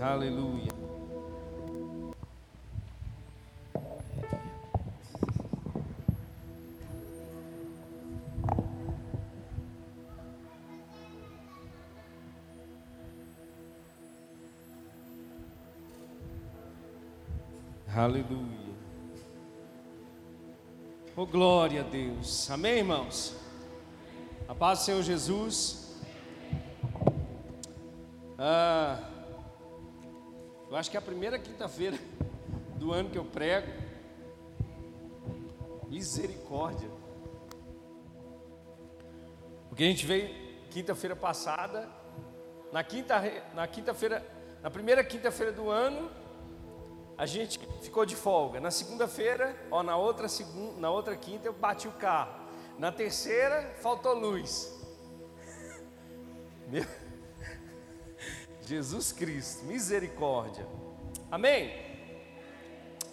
Aleluia. Aleluia. Oh, glória a Deus. Amém, irmãos? A paz do Senhor Jesus. Ah, eu acho que é a primeira quinta-feira do ano que eu prego. Misericórdia. Porque a gente veio quinta-feira passada, na quinta na quinta-feira, na primeira quinta-feira do ano, a gente ficou de folga. Na segunda-feira, ó, na outra segunda, na outra quinta eu bati o carro. Na terceira, faltou luz. Meu... Jesus Cristo, misericórdia. Amém?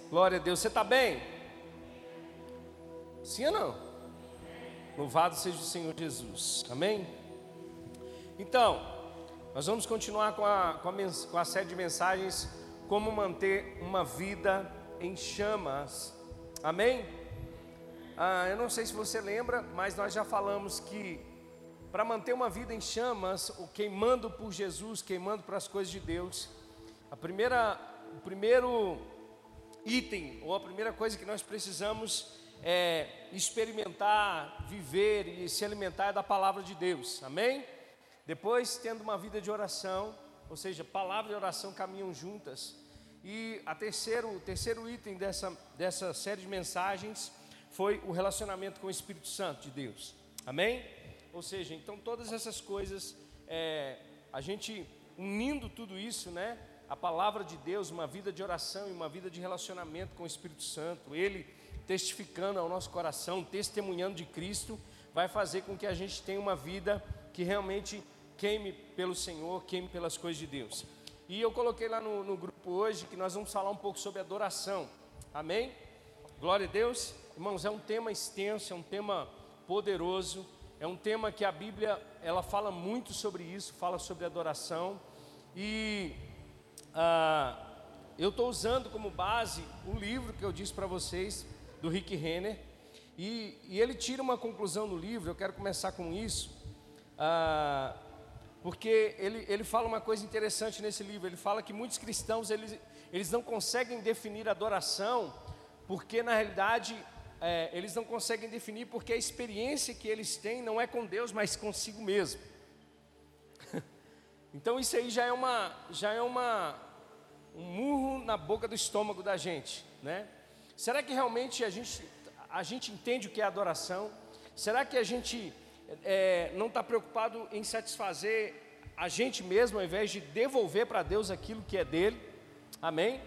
Glória a Deus. Você está bem? Sim ou não? Louvado seja o Senhor Jesus. Amém? Então, nós vamos continuar com a, com a, com a série de mensagens como manter uma vida em chamas. Amém? Ah, eu não sei se você lembra, mas nós já falamos que para manter uma vida em chamas, queimando por Jesus, queimando para as coisas de Deus, a primeira, o primeiro item ou a primeira coisa que nós precisamos é experimentar, viver e se alimentar é da palavra de Deus. Amém? Depois, tendo uma vida de oração, ou seja, palavra e oração caminham juntas. E a terceiro, o terceiro item dessa, dessa série de mensagens foi o relacionamento com o Espírito Santo de Deus. Amém? Ou seja, então todas essas coisas, é, a gente unindo tudo isso, né? A palavra de Deus, uma vida de oração e uma vida de relacionamento com o Espírito Santo, Ele testificando ao nosso coração, testemunhando de Cristo, vai fazer com que a gente tenha uma vida que realmente queime pelo Senhor, queime pelas coisas de Deus. E eu coloquei lá no, no, grupo hoje que nós vamos falar um pouco sobre adoração. Amém? Glória a Deus. Irmãos, é um tema extenso, é um tema poderoso, é um tema que a Bíblia ela fala muito sobre isso, fala sobre adoração. E ah, eu estou usando como base o livro que eu disse para vocês, do Rick Renner. E, e, ele tira uma conclusão no livro, eu quero começar com isso. Ah, porque ele, ele fala uma coisa interessante nesse livro. Ele fala que muitos cristãos eles, eles não conseguem definir adoração, porque na realidade é, eles não conseguem definir porque a experiência que eles têm não é com Deus, mas consigo mesmo. então isso aí já é uma já é uma um murro na boca do estômago da gente, né? Será que realmente a gente a gente entende o que é adoração? Será que a gente é, não está preocupado em satisfazer a gente mesmo, ao invés de devolver para Deus aquilo que é dele. Amém?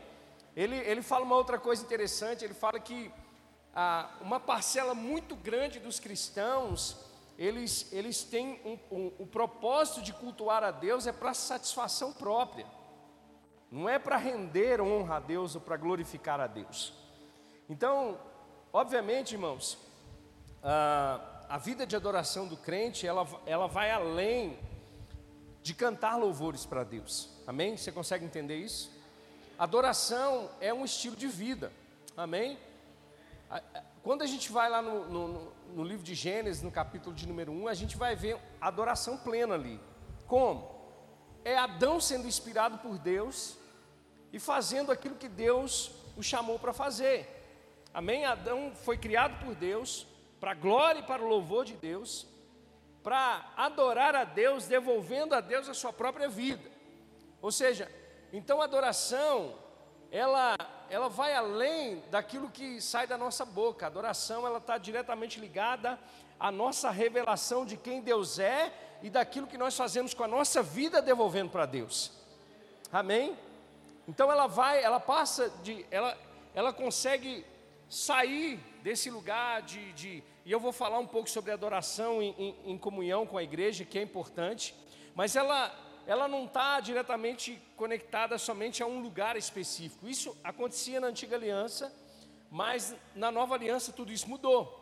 Ele, ele fala uma outra coisa interessante, ele fala que ah, uma parcela muito grande dos cristãos, eles, eles têm um, um, o propósito de cultuar a Deus é para satisfação própria, não é para render honra a Deus ou para glorificar a Deus. Então, obviamente, irmãos, ah, a vida de adoração do crente, ela, ela vai além de cantar louvores para Deus. Amém? Você consegue entender isso? Adoração é um estilo de vida. Amém? Quando a gente vai lá no, no, no, livro de Gênesis, no capítulo de número 1, a gente vai ver adoração plena ali. Como? É Adão sendo inspirado por Deus e fazendo aquilo que Deus o chamou para fazer. Amém? Adão foi criado por Deus, para a glória e para o louvor de Deus, para adorar a Deus, devolvendo a Deus a sua própria vida. Ou seja, então a adoração, ela, ela vai além daquilo que sai da nossa boca. A adoração, ela está diretamente ligada à nossa revelação de quem Deus é e daquilo que nós fazemos com a nossa vida devolvendo para Deus. Amém? Então ela vai, ela passa de, ela, ela consegue sair desse lugar de, de e eu vou falar um pouco sobre adoração em, em, em comunhão com a igreja, que é importante, mas ela, ela não está diretamente conectada somente a um lugar específico. Isso acontecia na antiga aliança, mas na nova aliança tudo isso mudou.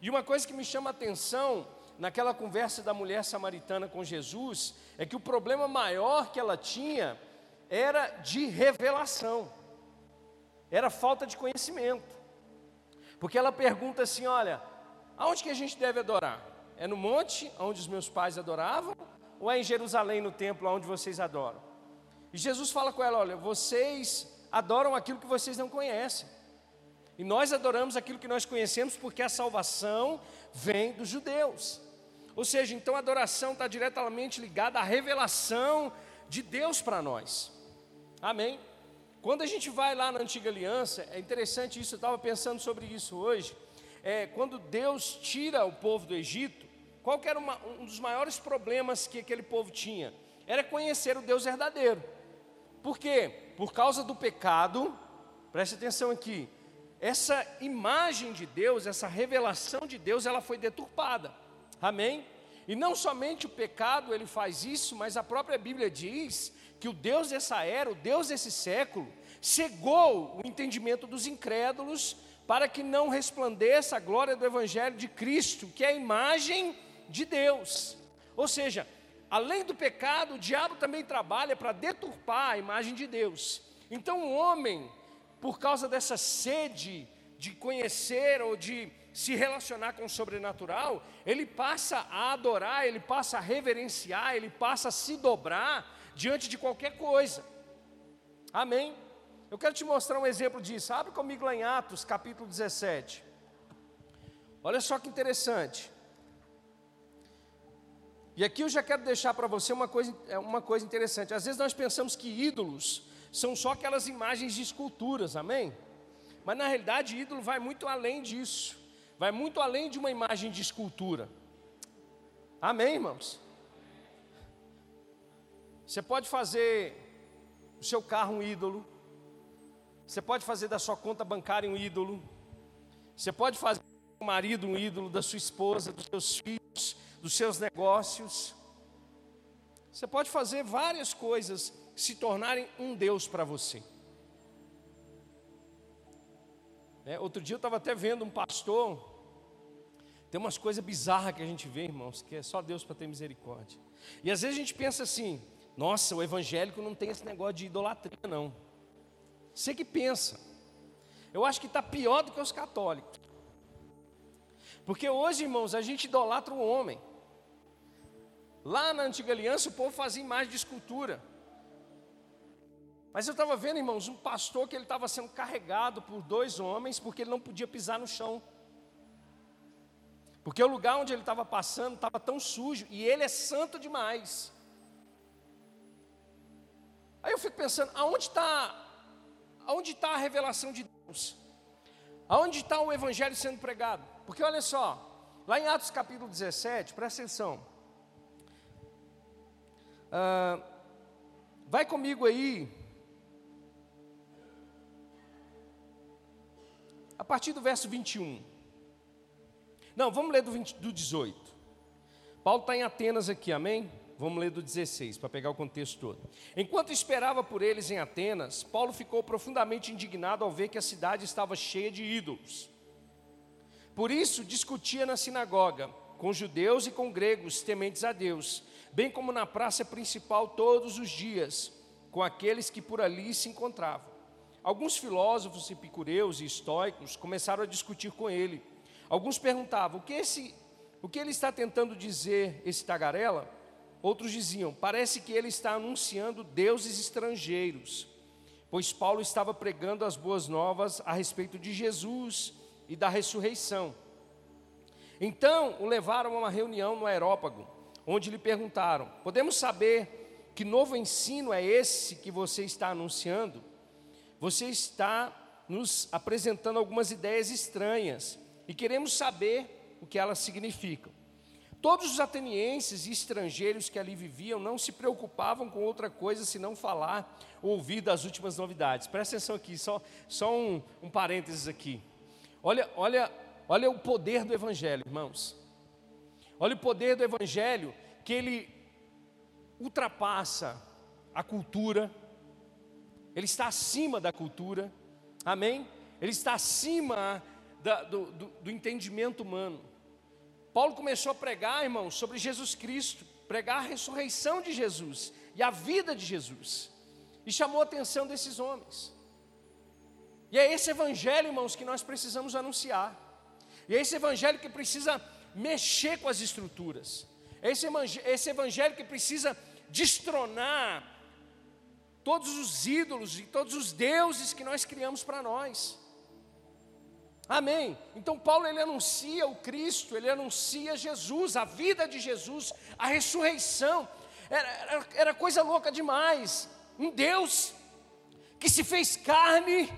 E uma coisa que me chama a atenção naquela conversa da mulher samaritana com Jesus é que o problema maior que ela tinha era de revelação, era falta de conhecimento. Porque ela pergunta assim: olha, aonde que a gente deve adorar? É no monte onde os meus pais adoravam? Ou é em Jerusalém, no templo onde vocês adoram? E Jesus fala com ela: olha, vocês adoram aquilo que vocês não conhecem. E nós adoramos aquilo que nós conhecemos porque a salvação vem dos judeus. Ou seja, então a adoração está diretamente ligada à revelação de Deus para nós. Amém? Quando a gente vai lá na antiga aliança, é interessante isso, eu estava pensando sobre isso hoje. É, quando Deus tira o povo do Egito, qual era uma, um dos maiores problemas que aquele povo tinha? Era conhecer o Deus verdadeiro. Por quê? Por causa do pecado, preste atenção aqui, essa imagem de Deus, essa revelação de Deus, ela foi deturpada. Amém? E não somente o pecado ele faz isso, mas a própria Bíblia diz que o Deus dessa era, o Deus desse século, cegou o entendimento dos incrédulos para que não resplandeça a glória do Evangelho de Cristo, que é a imagem de Deus. Ou seja, além do pecado, o diabo também trabalha para deturpar a imagem de Deus. Então, o homem, por causa dessa sede de conhecer ou de se relacionar com o sobrenatural, ele passa a adorar, ele passa a reverenciar, ele passa a se dobrar diante de qualquer coisa. Amém? Eu quero te mostrar um exemplo disso. Abre comigo lá em Atos, capítulo 17. Olha só que interessante. E aqui eu já quero deixar para você uma coisa, é, uma coisa interessante. Às vezes nós pensamos que ídolos são só aquelas imagens de esculturas, amém? Mas na realidade, ídolo vai muito além disso. Vai muito além de uma imagem de escultura. Amém, irmãos? Você pode fazer o seu carro um ídolo. Você pode fazer da sua conta bancária um ídolo. Você pode fazer do seu marido um ídolo, da sua esposa, dos seus filhos, dos seus negócios. Você pode fazer várias coisas se tornarem um Deus para você. É, outro dia eu estava até vendo um pastor. Tem umas coisas bizarras que a gente vê, irmãos, que é só Deus para ter misericórdia. E às vezes a gente pensa assim: nossa, o evangélico não tem esse negócio de idolatria, não. Você que pensa. Eu acho que está pior do que os católicos. Porque hoje, irmãos, a gente idolatra o homem. Lá na antiga aliança, o povo fazia imagem de escultura. Mas eu estava vendo, irmãos, um pastor que ele estava sendo carregado por dois homens porque ele não podia pisar no chão. Porque o lugar onde ele estava passando estava tão sujo e ele é santo demais. Aí eu fico pensando, aonde está aonde está a revelação de Deus? Aonde está o evangelho sendo pregado? Porque olha só, lá em Atos capítulo 17, presta atenção. Uh, vai comigo aí. A partir do verso 21. Não, vamos ler do, 20, do 18. Paulo está em Atenas aqui, amém? Vamos ler do 16, para pegar o contexto todo. Enquanto esperava por eles em Atenas, Paulo ficou profundamente indignado ao ver que a cidade estava cheia de ídolos. Por isso, discutia na sinagoga, com judeus e com gregos tementes a Deus, bem como na praça principal todos os dias, com aqueles que por ali se encontravam. Alguns filósofos epicureus e estoicos começaram a discutir com ele. Alguns perguntavam: o que, esse, o que ele está tentando dizer, esse tagarela? Outros diziam: parece que ele está anunciando deuses estrangeiros, pois Paulo estava pregando as boas novas a respeito de Jesus e da ressurreição. Então o levaram a uma reunião no aerópago, onde lhe perguntaram: Podemos saber que novo ensino é esse que você está anunciando? Você está nos apresentando algumas ideias estranhas e queremos saber o que elas significam. Todos os atenienses e estrangeiros que ali viviam não se preocupavam com outra coisa senão falar ou ouvir das últimas novidades. Presta atenção aqui, só, só um, um parênteses aqui. Olha, olha, olha o poder do Evangelho, irmãos. Olha o poder do Evangelho que ele ultrapassa a cultura, ele está acima da cultura, amém? Ele está acima da, do, do, do entendimento humano. Paulo começou a pregar, irmãos, sobre Jesus Cristo, pregar a ressurreição de Jesus e a vida de Jesus. e chamou a atenção desses homens. E é esse evangelho, irmãos, que nós precisamos anunciar. E é esse evangelho que precisa mexer com as estruturas. Esse evangelho, esse evangelho que precisa destronar todos os ídolos e todos os deuses que nós criamos para nós. Amém. Então Paulo ele anuncia o Cristo, ele anuncia Jesus, a vida de Jesus, a ressurreição. Era, era, era coisa louca demais. Um Deus que se fez carne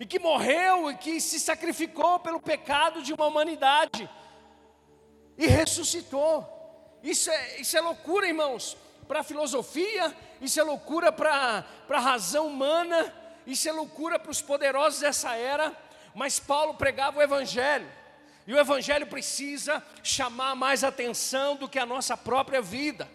e que morreu e que se sacrificou pelo pecado de uma humanidade e ressuscitou. Isso é, isso é loucura, irmãos, para a filosofia, isso é loucura para a razão humana, isso é loucura para os poderosos dessa era, mas Paulo pregava o Evangelho, e o Evangelho precisa chamar mais atenção do que a nossa própria vida.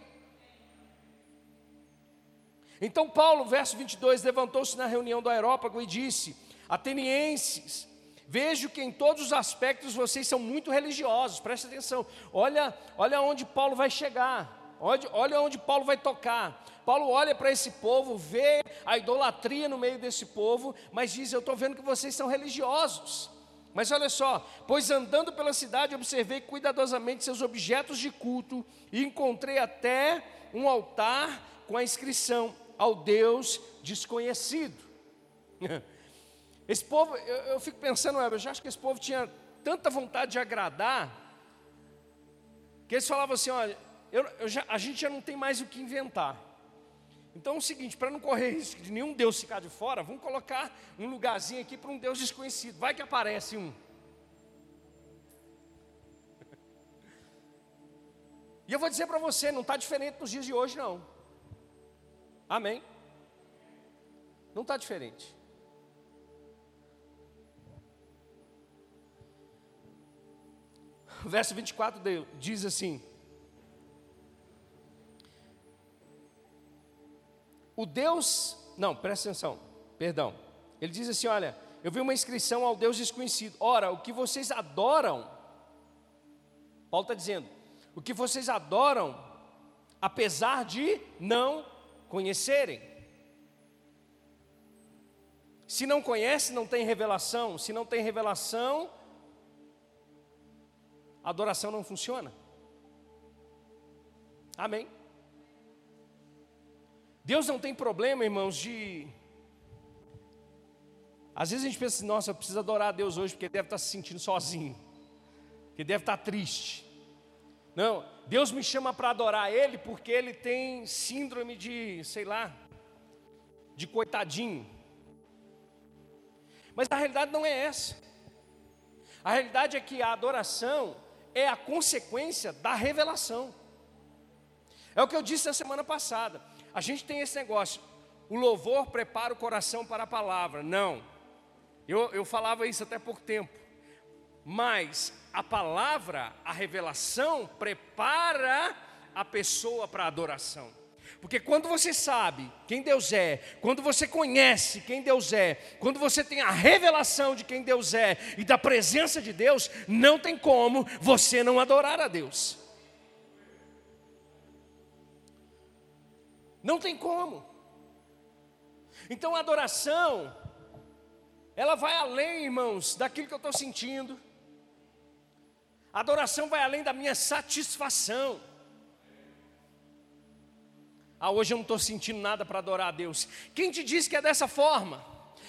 Então, Paulo, verso 22, levantou-se na reunião do aerópago e disse: Atenienses, vejo que em todos os aspectos vocês são muito religiosos, presta atenção, olha, olha onde Paulo vai chegar, olha, olha onde Paulo vai tocar. Paulo olha para esse povo, vê a idolatria no meio desse povo, mas diz: Eu estou vendo que vocês são religiosos. Mas olha só, pois andando pela cidade observei cuidadosamente seus objetos de culto e encontrei até um altar com a inscrição ao Deus desconhecido. Esse povo, eu, eu fico pensando, eu já acho que esse povo tinha tanta vontade de agradar, que eles falavam assim: olha, eu, eu já, a gente já não tem mais o que inventar. Então é o seguinte, para não correr risco de nenhum Deus ficar de fora, vamos colocar um lugarzinho aqui para um Deus desconhecido. Vai que aparece um. E eu vou dizer para você, não está diferente nos dias de hoje, não. Amém? Não está diferente. Verso 24 diz assim: O Deus, não, presta atenção, perdão. Ele diz assim: Olha, eu vi uma inscrição ao Deus desconhecido. Ora, o que vocês adoram, Paulo está dizendo, o que vocês adoram, apesar de não conhecerem. Se não conhece, não tem revelação. Se não tem revelação, a adoração não funciona. Amém. Deus não tem problema, irmãos, de. Às vezes a gente pensa assim, nossa, eu preciso adorar a Deus hoje porque ele deve estar se sentindo sozinho, que deve estar triste. Não, Deus me chama para adorar Ele porque Ele tem síndrome de, sei lá, de coitadinho. Mas a realidade não é essa. A realidade é que a adoração é a consequência da revelação. É o que eu disse na semana passada. A gente tem esse negócio, o louvor prepara o coração para a palavra. Não, eu, eu falava isso até pouco tempo. Mas a palavra, a revelação, prepara a pessoa para a adoração. Porque quando você sabe quem Deus é, quando você conhece quem Deus é, quando você tem a revelação de quem Deus é e da presença de Deus, não tem como você não adorar a Deus. Não tem como. Então a adoração, ela vai além, irmãos, daquilo que eu estou sentindo. A adoração vai além da minha satisfação. Ah, hoje eu não estou sentindo nada para adorar a Deus. Quem te diz que é dessa forma?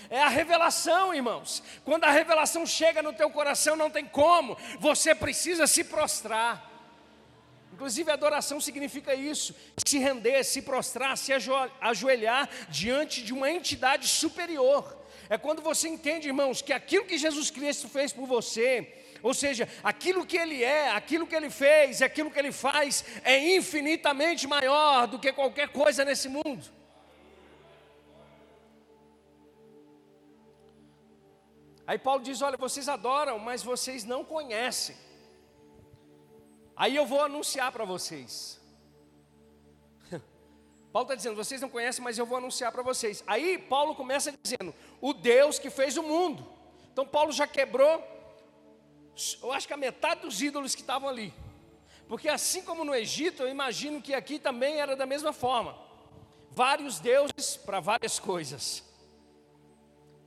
É a revelação, irmãos. Quando a revelação chega no teu coração, não tem como. Você precisa se prostrar. Inclusive, adoração significa isso: se render, se prostrar, se ajoelhar diante de uma entidade superior. É quando você entende, irmãos, que aquilo que Jesus Cristo fez por você, ou seja, aquilo que ele é, aquilo que ele fez, aquilo que ele faz é infinitamente maior do que qualquer coisa nesse mundo. Aí Paulo diz: Olha, vocês adoram, mas vocês não conhecem. Aí eu vou anunciar para vocês. Paulo está dizendo: Vocês não conhecem, mas eu vou anunciar para vocês. Aí Paulo começa dizendo: O Deus que fez o mundo. Então Paulo já quebrou eu acho que a metade dos ídolos que estavam ali. Porque assim como no Egito, eu imagino que aqui também era da mesma forma. vários deuses para várias coisas.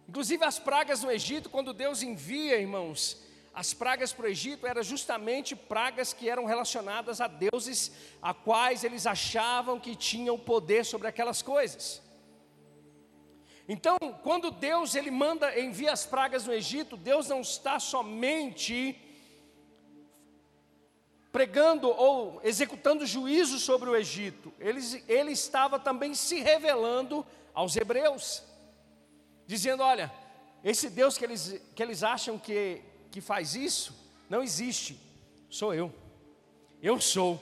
Inclusive as pragas no Egito, quando Deus envia, irmãos, as pragas para o Egito eram justamente pragas que eram relacionadas a deuses a quais eles achavam que tinham poder sobre aquelas coisas. Então, quando Deus ele manda envia as pragas no Egito, Deus não está somente pregando ou executando juízo sobre o Egito, ele, ele estava também se revelando aos hebreus, dizendo: olha, esse Deus que eles, que eles acham que, que faz isso, não existe, sou eu, eu sou.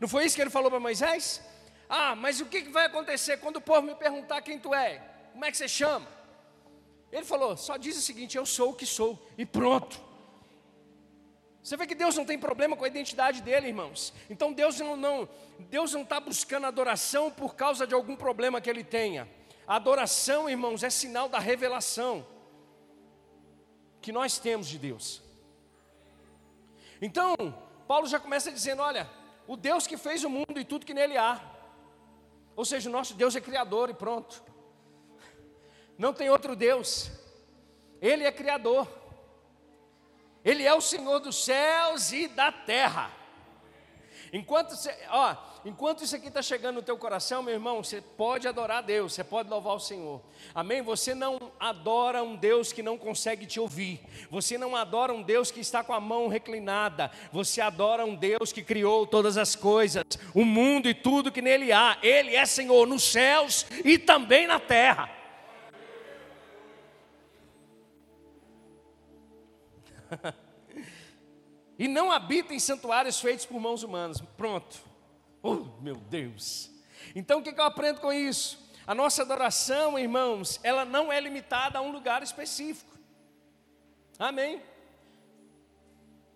Não foi isso que ele falou para Moisés? Ah, mas o que vai acontecer quando o povo me perguntar quem tu é? Como é que você chama? Ele falou: só diz o seguinte: eu sou o que sou, e pronto. Você vê que Deus não tem problema com a identidade dele, irmãos. Então Deus não, não Deus não está buscando adoração por causa de algum problema que ele tenha. A adoração, irmãos, é sinal da revelação que nós temos de Deus. Então, Paulo já começa dizendo: olha, o Deus que fez o mundo e tudo que nele há. Ou seja, o nosso Deus é criador e pronto. Não tem outro Deus. Ele é criador. Ele é o Senhor dos céus e da terra. Enquanto, ó, enquanto isso aqui está chegando no teu coração, meu irmão, você pode adorar a Deus, você pode louvar o Senhor. Amém? Você não adora um Deus que não consegue te ouvir. Você não adora um Deus que está com a mão reclinada. Você adora um Deus que criou todas as coisas, o mundo e tudo que nele há. Ele é Senhor nos céus e também na terra. e não habita em santuários feitos por mãos humanas. Pronto. Oh, meu Deus. Então o que, eu aprendo com isso? A nossa adoração, irmãos, ela não é limitada a um lugar específico. Amém?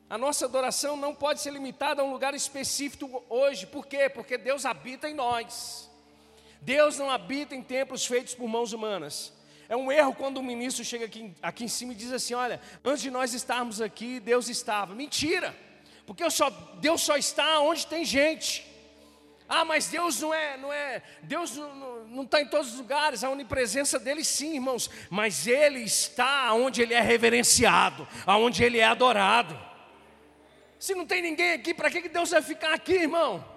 A nossa adoração não pode ser limitada a um lugar específico hoje. Por quê? Porque Deus habita em nós. Deus não habita em templos feitos por mãos humanas. É um erro quando o ministro chega aqui, aqui em cima e diz assim: olha, antes de nós estarmos aqui, Deus estava. Mentira, porque só, Deus só está onde tem gente. Ah, mas Deus não é, não é, Deus não está em todos os lugares, a onipresença dele sim, irmãos, mas Ele está onde Ele é reverenciado, aonde Ele é adorado. Se não tem ninguém aqui, para que Deus vai ficar aqui, irmão?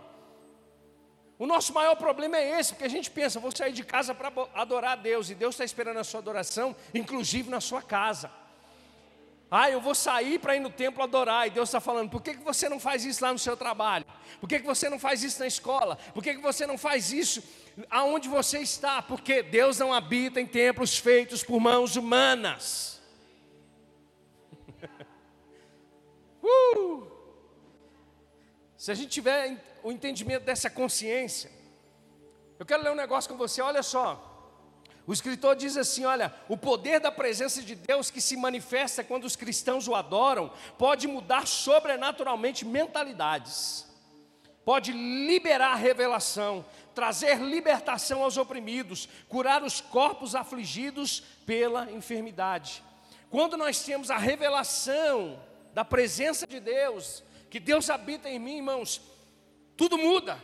O nosso maior problema é esse, porque a gente pensa, vou sair de casa para adorar a Deus, e Deus está esperando a sua adoração, inclusive na sua casa. Ah, eu vou sair para ir no templo adorar, e Deus está falando, por que, que você não faz isso lá no seu trabalho? Por que, que você não faz isso na escola? Por que, que você não faz isso aonde você está? Porque Deus não habita em templos feitos por mãos humanas. uh! Se a gente tiver o entendimento dessa consciência. Eu quero ler um negócio com você, olha só. O escritor diz assim: olha, o poder da presença de Deus que se manifesta quando os cristãos o adoram, pode mudar sobrenaturalmente mentalidades, pode liberar revelação, trazer libertação aos oprimidos, curar os corpos afligidos pela enfermidade. Quando nós temos a revelação da presença de Deus, que Deus habita em mim, irmãos, tudo muda.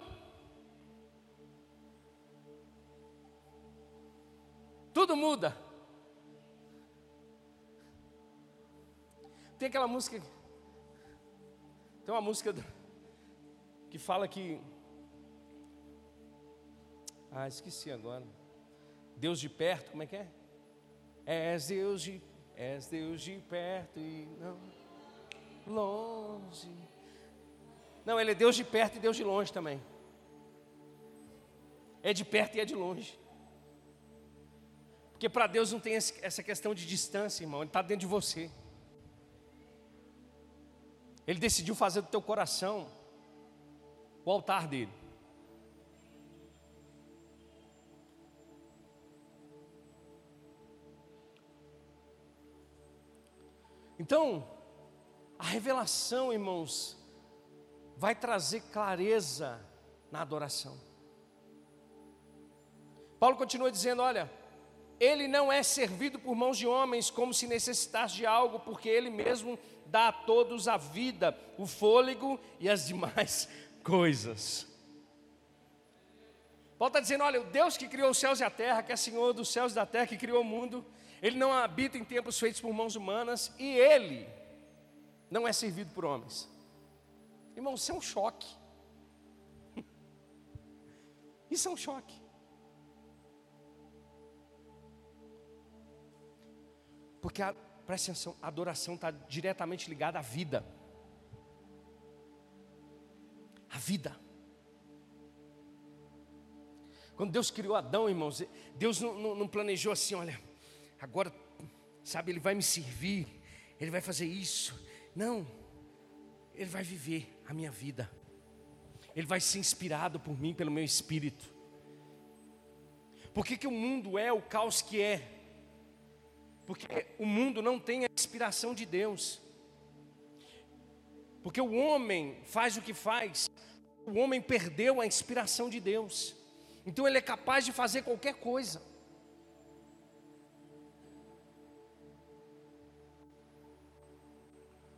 Tudo muda. Tem aquela música. Tem uma música que fala que. Ah, esqueci agora. Deus de perto, como é que é? És Deus de, és Deus de perto e não longe. Não, ele é Deus de perto e Deus de longe também. É de perto e é de longe. Porque para Deus não tem essa questão de distância, irmão. Ele está dentro de você. Ele decidiu fazer do teu coração o altar dele. Então, a revelação, irmãos, vai trazer clareza na adoração. Paulo continua dizendo: olha, ele não é servido por mãos de homens como se necessitasse de algo, porque ele mesmo dá a todos a vida, o fôlego e as demais coisas. Paulo está dizendo: olha, o Deus que criou os céus e a terra, que é Senhor dos céus e da terra, que criou o mundo, ele não habita em templos feitos por mãos humanas e ele não é servido por homens. Irmão, isso é um choque. Isso é um choque. Porque, a, presta atenção, a adoração está diretamente ligada à vida. A vida. Quando Deus criou Adão, irmãos, Deus não, não, não planejou assim, olha, agora, sabe, Ele vai me servir, Ele vai fazer isso. Não, Ele vai viver a minha vida, Ele vai ser inspirado por mim, pelo meu espírito. Por que, que o mundo é o caos que é? Porque o mundo não tem a inspiração de Deus. Porque o homem faz o que faz, o homem perdeu a inspiração de Deus. Então ele é capaz de fazer qualquer coisa.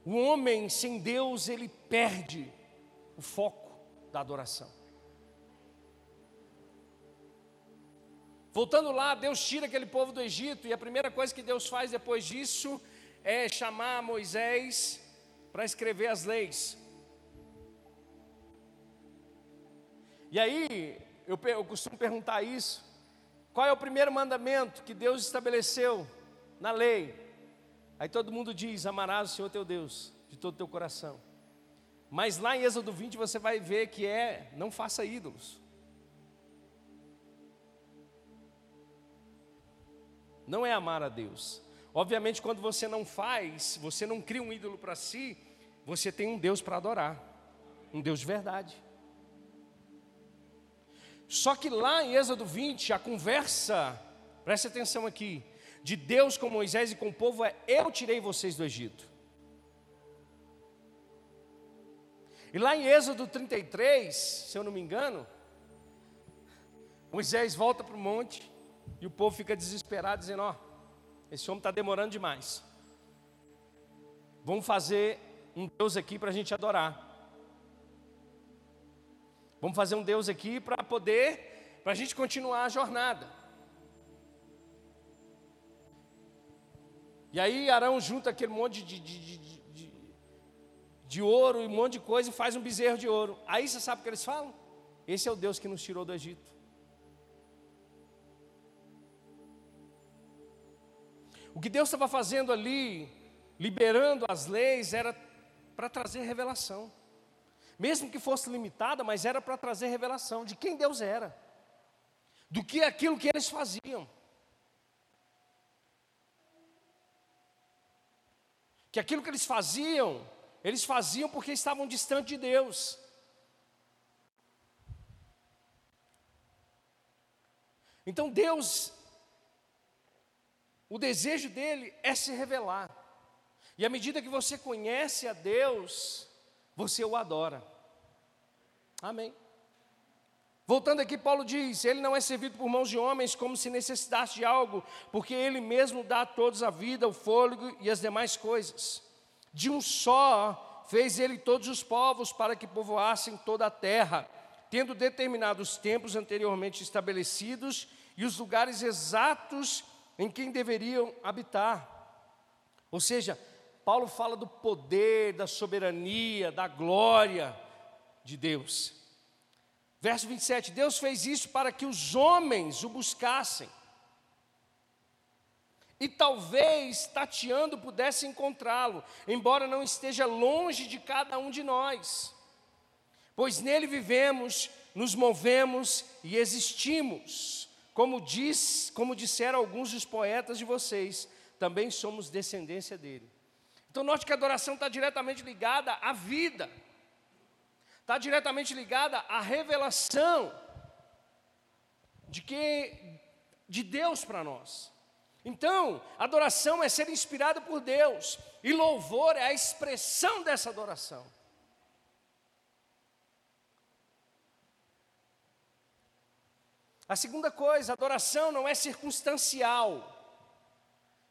O homem sem Deus, ele perde o foco da adoração. Voltando lá, Deus tira aquele povo do Egito, e a primeira coisa que Deus faz depois disso é chamar Moisés para escrever as leis. E aí, eu, eu costumo perguntar isso: qual é o primeiro mandamento que Deus estabeleceu na lei? Aí todo mundo diz: amarás o Senhor teu Deus de todo o teu coração. Mas lá em Êxodo 20 você vai ver que é: não faça ídolos. Não é amar a Deus. Obviamente, quando você não faz, você não cria um ídolo para si, você tem um Deus para adorar, um Deus de verdade. Só que lá em Êxodo 20, a conversa, preste atenção aqui, de Deus com Moisés e com o povo é: Eu tirei vocês do Egito. E lá em Êxodo 33, se eu não me engano, Moisés volta para o monte e o povo fica desesperado, dizendo: Ó, esse homem está demorando demais. Vamos fazer um Deus aqui para a gente adorar. Vamos fazer um Deus aqui para poder, para a gente continuar a jornada. E aí Arão junta aquele monte de, de, de, de, ouro e um monte de coisa e faz um bezerro de ouro. Aí você sabe o que eles falam? Esse é o Deus que nos tirou do Egito. O que Deus estava fazendo ali, liberando as leis, era para trazer revelação mesmo que fosse limitada, mas era para trazer revelação de quem Deus era, do que aquilo que eles faziam. Que aquilo que eles faziam, eles faziam porque estavam distantes de Deus. Então Deus, o desejo dele é se revelar. E à medida que você conhece a Deus, você o adora. Amém. Voltando aqui, Paulo diz: Ele não é servido por mãos de homens como se necessitasse de algo, porque Ele mesmo dá a todos a vida, o fôlego e as demais coisas. De um só fez Ele todos os povos para que povoassem toda a terra, tendo determinado os tempos anteriormente estabelecidos e os lugares exatos em quem deveriam habitar. Ou seja, Paulo fala do poder, da soberania, da glória de Deus. Verso 27: Deus fez isso para que os homens o buscassem. E talvez, tateando, pudesse encontrá-lo, embora não esteja longe de cada um de nós. Pois nele vivemos, nos movemos e existimos. Como diz, como disseram alguns dos poetas de vocês, também somos descendência dele. Então, note que a adoração está diretamente ligada à vida, está diretamente ligada à revelação de que de Deus para nós. Então, adoração é ser inspirado por Deus, e louvor é a expressão dessa adoração. A segunda coisa, adoração não é circunstancial.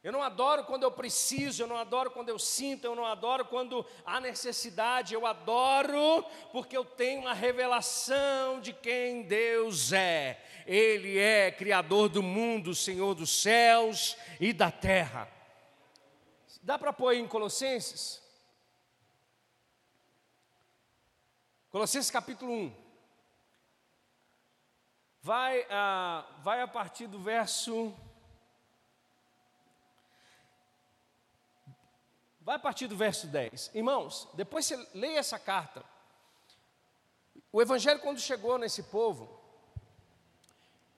Eu não adoro quando eu preciso, eu não adoro quando eu sinto, eu não adoro quando há necessidade, eu adoro porque eu tenho uma revelação de quem Deus é. Ele é Criador do mundo, Senhor dos céus e da terra. Dá para pôr em Colossenses? Colossenses capítulo 1. Vai, ah, vai a partir do verso Vai a partir do verso 10. Irmãos, depois você leia essa carta. O evangelho, quando chegou nesse povo,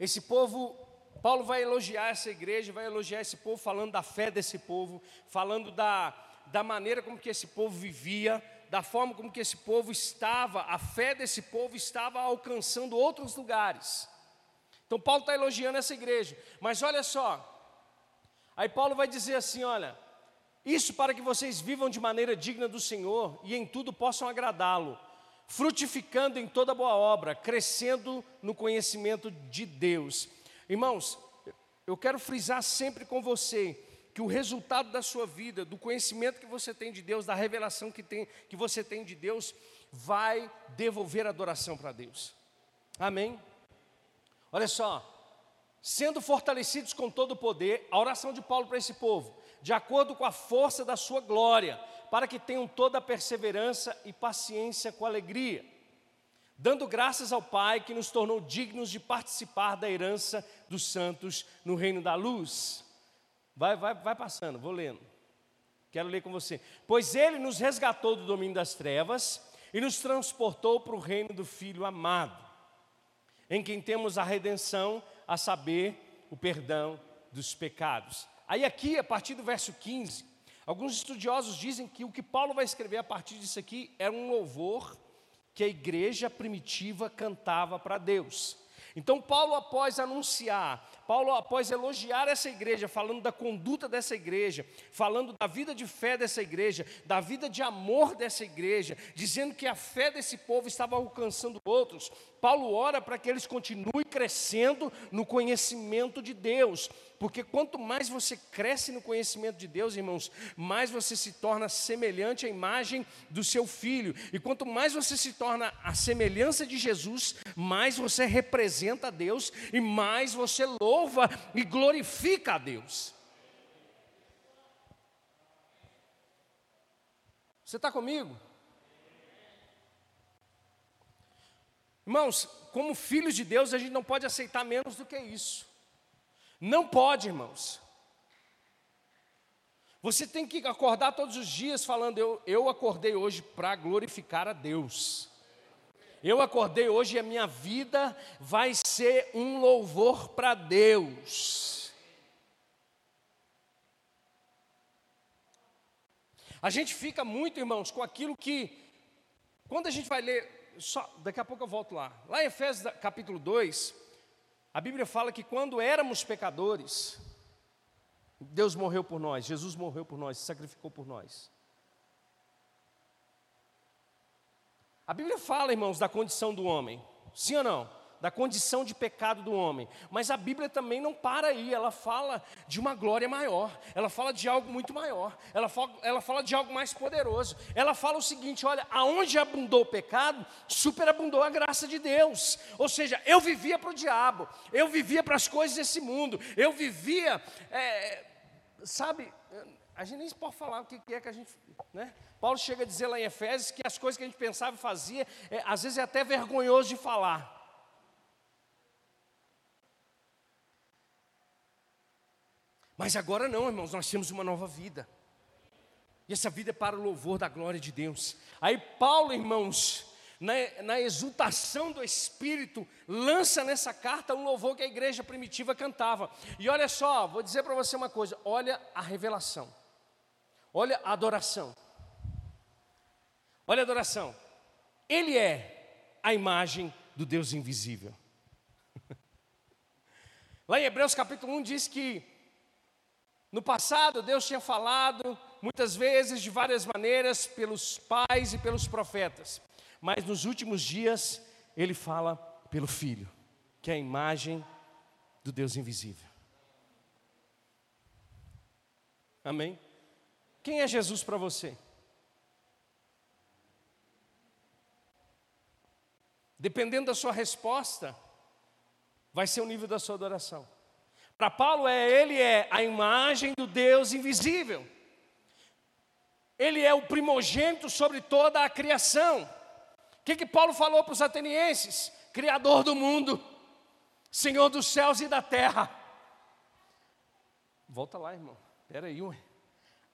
esse povo, Paulo vai elogiar essa igreja, vai elogiar esse povo, falando da fé desse povo, falando da, da maneira como que esse povo vivia, da forma como que esse povo estava, a fé desse povo estava alcançando outros lugares. Então Paulo está elogiando essa igreja, mas olha só, aí Paulo vai dizer assim: olha, isso para que vocês vivam de maneira digna do Senhor e em tudo possam agradá-lo, frutificando em toda boa obra, crescendo no conhecimento de Deus. Irmãos, eu quero frisar sempre com você que o resultado da sua vida, do conhecimento que você tem de Deus, da revelação que, tem, que você tem de Deus, vai devolver adoração para Deus. Amém? Olha só, sendo fortalecidos com todo o poder, a oração de Paulo para esse povo de acordo com a força da sua glória, para que tenham toda a perseverança e paciência com alegria, dando graças ao Pai que nos tornou dignos de participar da herança dos santos no reino da luz. Vai, vai, vai passando, vou lendo. Quero ler com você. Pois ele nos resgatou do domínio das trevas e nos transportou para o reino do Filho amado, em quem temos a redenção, a saber, o perdão dos pecados. Aí, aqui, a partir do verso 15, alguns estudiosos dizem que o que Paulo vai escrever a partir disso aqui é um louvor que a igreja primitiva cantava para Deus. Então, Paulo, após anunciar, Paulo, após elogiar essa igreja, falando da conduta dessa igreja, falando da vida de fé dessa igreja, da vida de amor dessa igreja, dizendo que a fé desse povo estava alcançando outros, Paulo ora para que eles continuem crescendo no conhecimento de Deus, porque quanto mais você cresce no conhecimento de Deus, irmãos, mais você se torna semelhante à imagem do seu filho, e quanto mais você se torna a semelhança de Jesus, mais você representa a Deus e mais você louva e glorifica a Deus. Você está comigo? Irmãos, como filhos de Deus, a gente não pode aceitar menos do que isso. Não pode, irmãos. Você tem que acordar todos os dias falando: Eu, eu acordei hoje para glorificar a Deus. Eu acordei hoje e a minha vida vai ser um louvor para Deus. A gente fica muito, irmãos, com aquilo que, quando a gente vai ler só, daqui a pouco eu volto lá. Lá em Efésios capítulo 2, a Bíblia fala que quando éramos pecadores, Deus morreu por nós, Jesus morreu por nós, se sacrificou por nós. A Bíblia fala, irmãos, da condição do homem, sim ou não? Da condição de pecado do homem. Mas a Bíblia também não para aí, ela fala de uma glória maior, ela fala de algo muito maior, ela fala, ela fala de algo mais poderoso. Ela fala o seguinte: olha, aonde abundou o pecado, superabundou a graça de Deus. Ou seja, eu vivia para o diabo, eu vivia para as coisas desse mundo, eu vivia, é, sabe, a gente nem pode falar o que é que a gente. Né? Paulo chega a dizer lá em Efésios que as coisas que a gente pensava e fazia, é, às vezes é até vergonhoso de falar. Mas agora não, irmãos, nós temos uma nova vida. E essa vida é para o louvor da glória de Deus. Aí Paulo, irmãos, na, na, exultação do Espírito, lança nessa carta um louvor que a igreja primitiva cantava. E olha só, vou dizer para você uma coisa: olha a revelação, olha a adoração, olha a adoração. Ele é a imagem do Deus invisível. Lá em Hebreus capítulo 1 diz que no passado, Deus tinha falado muitas vezes, de várias maneiras, pelos pais e pelos profetas, mas nos últimos dias, Ele fala pelo Filho, que é a imagem do Deus invisível. Amém? Quem é Jesus para você? Dependendo da sua resposta, vai ser o nível da sua adoração. Para Paulo, é, ele é a imagem do Deus invisível. Ele é o primogênito sobre toda a criação. O que, que Paulo falou para os atenienses? Criador do mundo, Senhor dos céus e da terra. Volta lá, irmão. Espera aí.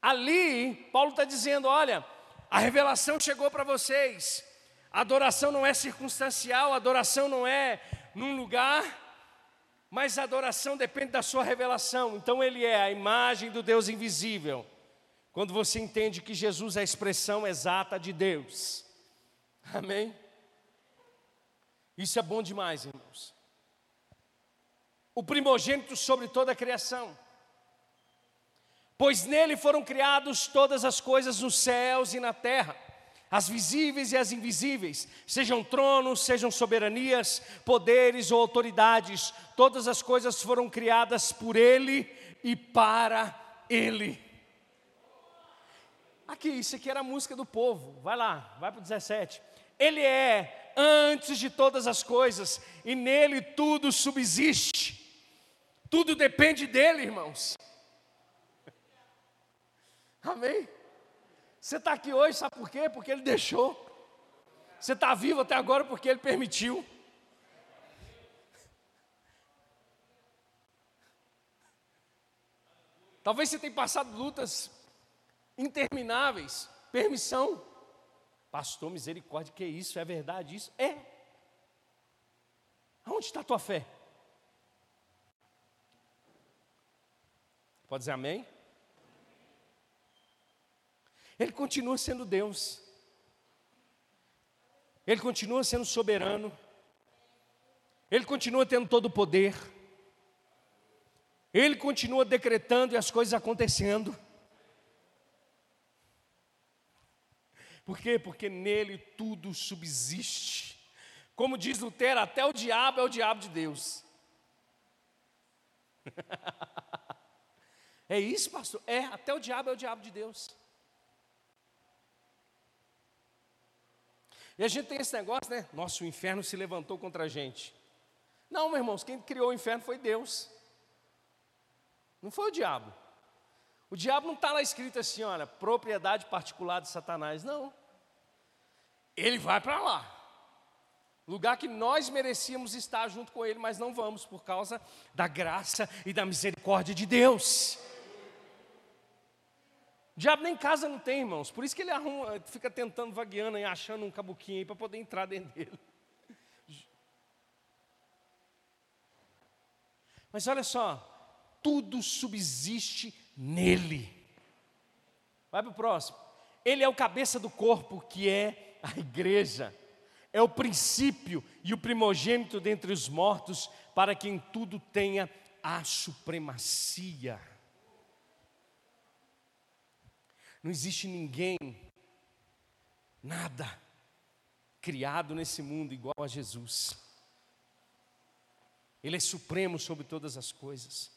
Ali, Paulo está dizendo: olha, a revelação chegou para vocês. A adoração não é circunstancial, a adoração não é num lugar, mas a adoração depende da sua revelação. Então, ele é a imagem do Deus invisível. Quando você entende que Jesus é a expressão exata de Deus. Amém? Isso é bom demais, irmãos. O primogênito sobre toda a criação. Pois nele foram criados todas as coisas nos céus e na terra, as visíveis e as invisíveis, sejam tronos, sejam soberanias, poderes ou autoridades, todas as coisas foram criadas por ele e para ele. Aqui, isso aqui era a música do povo. Vai lá, vai para o 17. Ele é antes de todas as coisas, e nele tudo subsiste. Tudo depende dele, irmãos. Amém? Você está aqui hoje, sabe por quê? Porque ele deixou. Você está vivo até agora porque ele permitiu. Talvez você tenha passado lutas intermináveis, permissão. Pastor, misericórdia, que isso? É verdade isso? É. Aonde está a tua fé? Pode dizer amém? Ele continua sendo Deus. Ele continua sendo soberano. Ele continua tendo todo o poder. Ele continua decretando e as coisas acontecendo. Por quê? Porque nele tudo subsiste. Como diz Lutero, até o diabo é o diabo de Deus. é isso, pastor? É, até o diabo é o diabo de Deus. E a gente tem esse negócio, né? Nossa, o inferno se levantou contra a gente. Não, meus irmãos, quem criou o inferno foi Deus. Não foi o diabo. O diabo não está lá escrito assim, olha, propriedade particular de Satanás. Não ele vai para lá. Lugar que nós merecíamos estar junto com ele, mas não vamos por causa da graça e da misericórdia de Deus. Diabo nem casa não tem, irmãos. Por isso que ele arruma, fica tentando, vagueando e achando um cabuquinho aí para poder entrar dentro dele. Mas olha só, tudo subsiste nele. Vai para o próximo. Ele é o cabeça do corpo, que é a igreja, é o princípio e o primogênito dentre os mortos, para quem tudo tenha a supremacia. Não existe ninguém, nada, criado nesse mundo igual a Jesus. Ele é supremo sobre todas as coisas.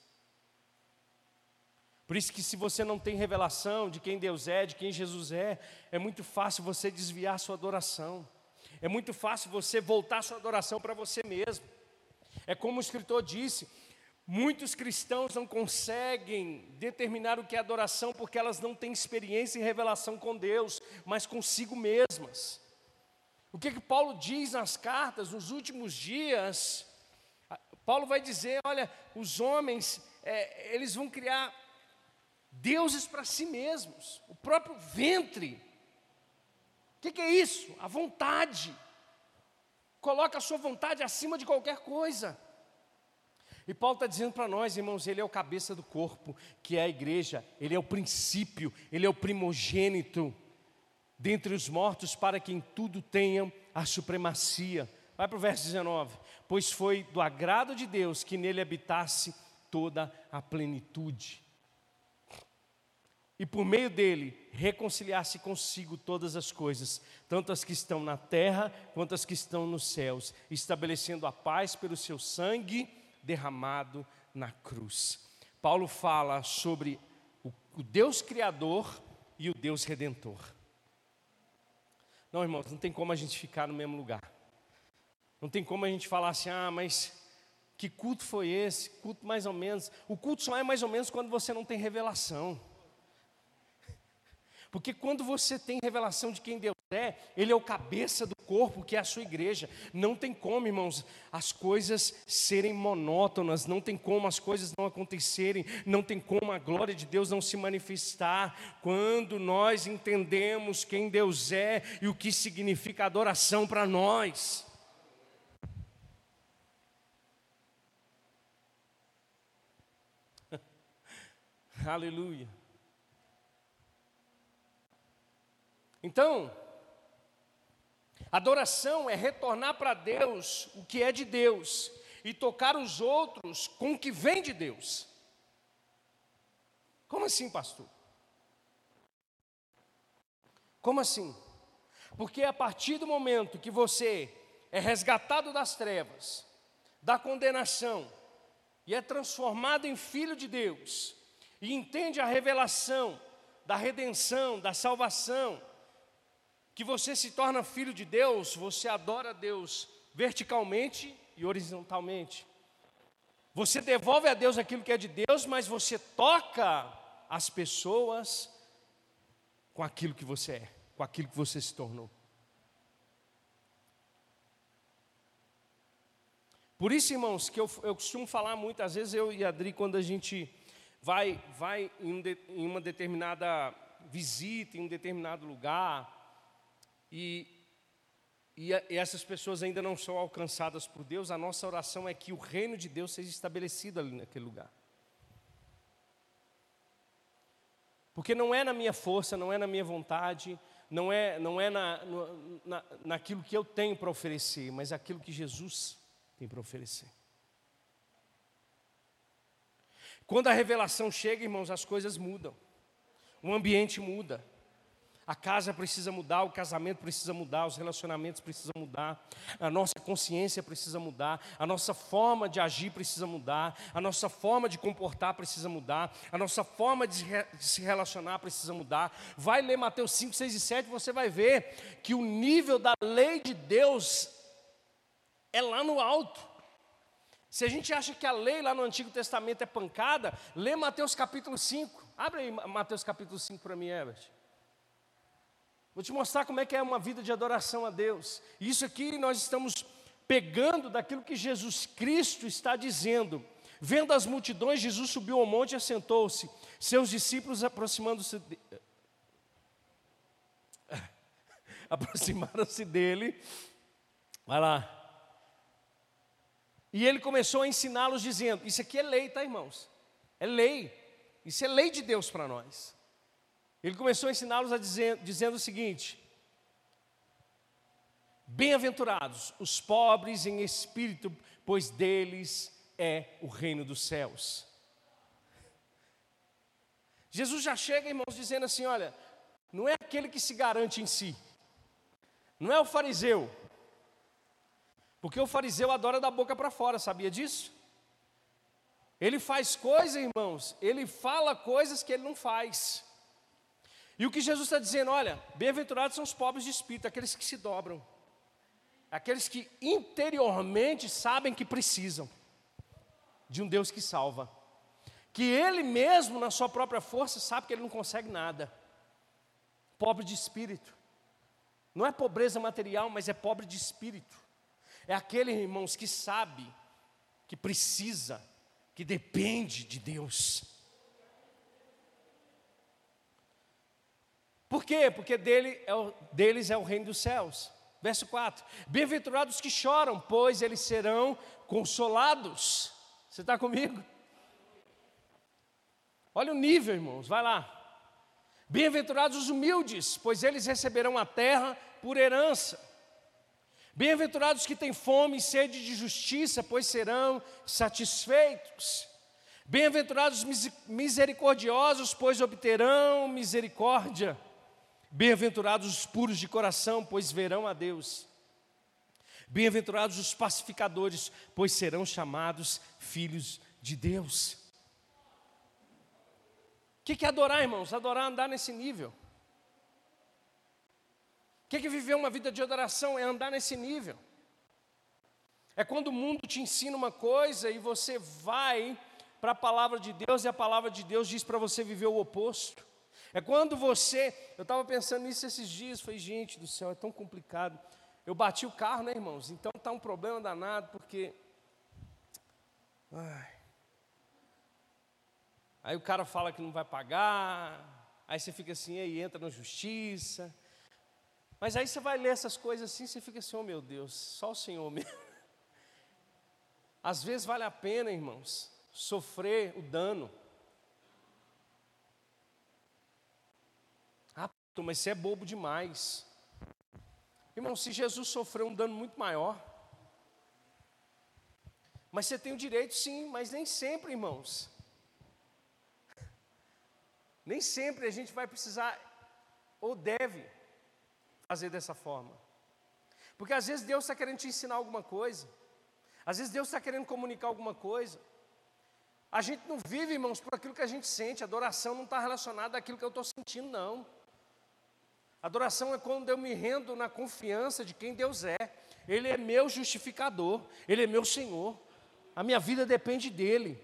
Por isso que se você não tem revelação de quem Deus é, de quem Jesus é, é muito fácil você desviar sua adoração. É muito fácil você voltar sua adoração para você mesmo. É como o escritor disse, muitos cristãos não conseguem determinar o que é adoração porque elas não têm experiência e revelação com Deus, mas consigo mesmas. O que que Paulo diz nas cartas nos últimos dias? Paulo vai dizer, olha, os homens, é, eles vão criar deuses para si mesmos, o próprio ventre. O que, que é isso? A vontade. Coloca a sua vontade acima de qualquer coisa. E Paulo está dizendo para nós, irmãos, ele é o cabeça do corpo, que é a igreja, ele é o princípio, ele é o primogênito dentre os mortos, para que em tudo tenham a supremacia. Vai para o verso 19: Pois foi do agrado de Deus que nele habitasse toda a plenitude e por meio dele reconciliar-se consigo todas as coisas, tanto as que estão na terra quanto as que estão nos céus, estabelecendo a paz pelo seu sangue derramado na cruz. Paulo fala sobre o Deus Criador e o Deus Redentor. Não, irmãos, não tem como a gente ficar no mesmo lugar. Não tem como a gente falar assim, ah, mas que culto foi esse? Culto mais ou menos. O culto só é mais ou menos quando você não tem revelação. Porque quando você tem revelação de quem Deus é, Ele é o cabeça do corpo, que é a sua igreja. Não tem como, irmãos, as coisas serem monótonas, não tem como as coisas não acontecerem, não tem como a glória de Deus não se manifestar quando nós entendemos quem Deus é e o que significa adoração para nós. Aleluia. Então, adoração é retornar para Deus o que é de Deus e tocar os outros com o que vem de Deus. Como assim, pastor? Como assim? Porque a partir do momento que você é resgatado das trevas, da condenação, e é transformado em filho de Deus, e entende a revelação da redenção, da salvação, que você se torna filho de Deus, você adora Deus verticalmente e horizontalmente. Você devolve a Deus aquilo que é de Deus, mas você toca as pessoas com aquilo que você é, com aquilo que você se tornou. Por isso, irmãos, que eu, eu costumo falar muitas vezes, eu e a Adri, quando a gente vai, vai em, de, em uma determinada visita, em um determinado lugar, e, e, e essas pessoas ainda não são alcançadas por Deus, a nossa oração é que o reino de Deus seja estabelecido ali naquele lugar. Porque não é na minha força, não é na minha vontade, não é, não é na, na, naquilo que eu tenho para oferecer, mas aquilo que Jesus tem para oferecer. Quando a revelação chega, irmãos, as coisas mudam, o ambiente muda. A casa precisa mudar, o casamento precisa mudar, os relacionamentos precisam mudar, a nossa consciência precisa mudar, a nossa forma de agir precisa mudar, a nossa forma de comportar precisa mudar, a nossa forma de, se relacionar precisa mudar. Vai ler Mateus 5, 6 e 7, você vai ver que o nível da lei de Deus é lá no alto. Se a gente acha que a lei lá no Antigo Testamento é pancada, lê Mateus capítulo 5. Abre aí Mateus capítulo 5 para mim, Herbert. Vou te mostrar como é que é uma vida de adoração a Deus. Isso aqui nós estamos pegando daquilo que Jesus Cristo está dizendo. Vendo as multidões, Jesus subiu ao monte e assentou-se. Seus discípulos aproximando-se de... aproximaram-se dele. Vai lá. E ele começou a ensiná-los dizendo: Isso aqui é lei, tá, irmãos? É lei. Isso é lei de Deus para nós. Ele começou a ensiná-los a dizer, dizendo o seguinte: Bem-aventurados os pobres em espírito, pois deles é o reino dos céus. Jesus já chega, irmãos, dizendo assim: olha, não é aquele que se garante em si, não é o fariseu, porque o fariseu adora da boca para fora, sabia disso? Ele faz coisas, irmãos, ele fala coisas que ele não faz. E o que Jesus está dizendo, olha, bem-aventurados são os pobres de espírito, aqueles que se dobram, aqueles que interiormente sabem que precisam de um Deus que salva, que Ele mesmo, na sua própria força, sabe que Ele não consegue nada. Pobre de espírito, não é pobreza material, mas é pobre de espírito. É aquele, irmãos, que sabe que precisa, que depende de Deus. Por quê? Porque dele é o, deles é o reino dos céus. Verso 4: Bem-aventurados que choram, pois eles serão consolados. Você está comigo? Olha o nível, irmãos, vai lá. Bem-aventurados os humildes, pois eles receberão a terra por herança. Bem-aventurados que têm fome e sede de justiça, pois serão satisfeitos. Bem-aventurados misericordiosos, pois obterão misericórdia. Bem-aventurados os puros de coração, pois verão a Deus. Bem-aventurados os pacificadores, pois serão chamados filhos de Deus. O que, é adorar, irmãos? Adorar é andar nesse nível. O que é viver uma vida de adoração? É andar nesse nível. É quando o mundo te ensina uma coisa e você vai para a palavra de Deus e a palavra de Deus diz para você viver o oposto. É quando você, eu estava pensando nisso esses dias, falei, gente do céu, é tão complicado. Eu bati o carro, né, irmãos? Então tá um problema danado, porque. Ai. Aí o cara fala que não vai pagar, aí você fica assim, aí entra na justiça. Mas aí você vai ler essas coisas assim, você fica assim, oh meu Deus, só o Senhor mesmo. Às vezes vale a pena, irmãos, sofrer o dano. Ah, mas você é bobo demais. Irmão, se Jesus sofreu um dano muito maior, mas você tem o direito sim, mas nem sempre, irmãos. Nem sempre a gente vai precisar ou deve fazer dessa forma. Porque às vezes Deus está querendo te ensinar alguma coisa, às vezes Deus está querendo comunicar alguma coisa. A gente não vive, irmãos, por aquilo que a gente sente, a adoração não está relacionada àquilo que eu estou sentindo, não. Adoração é quando eu me rendo na confiança de quem Deus é. Ele é meu justificador, Ele é meu Senhor. A minha vida depende dEle.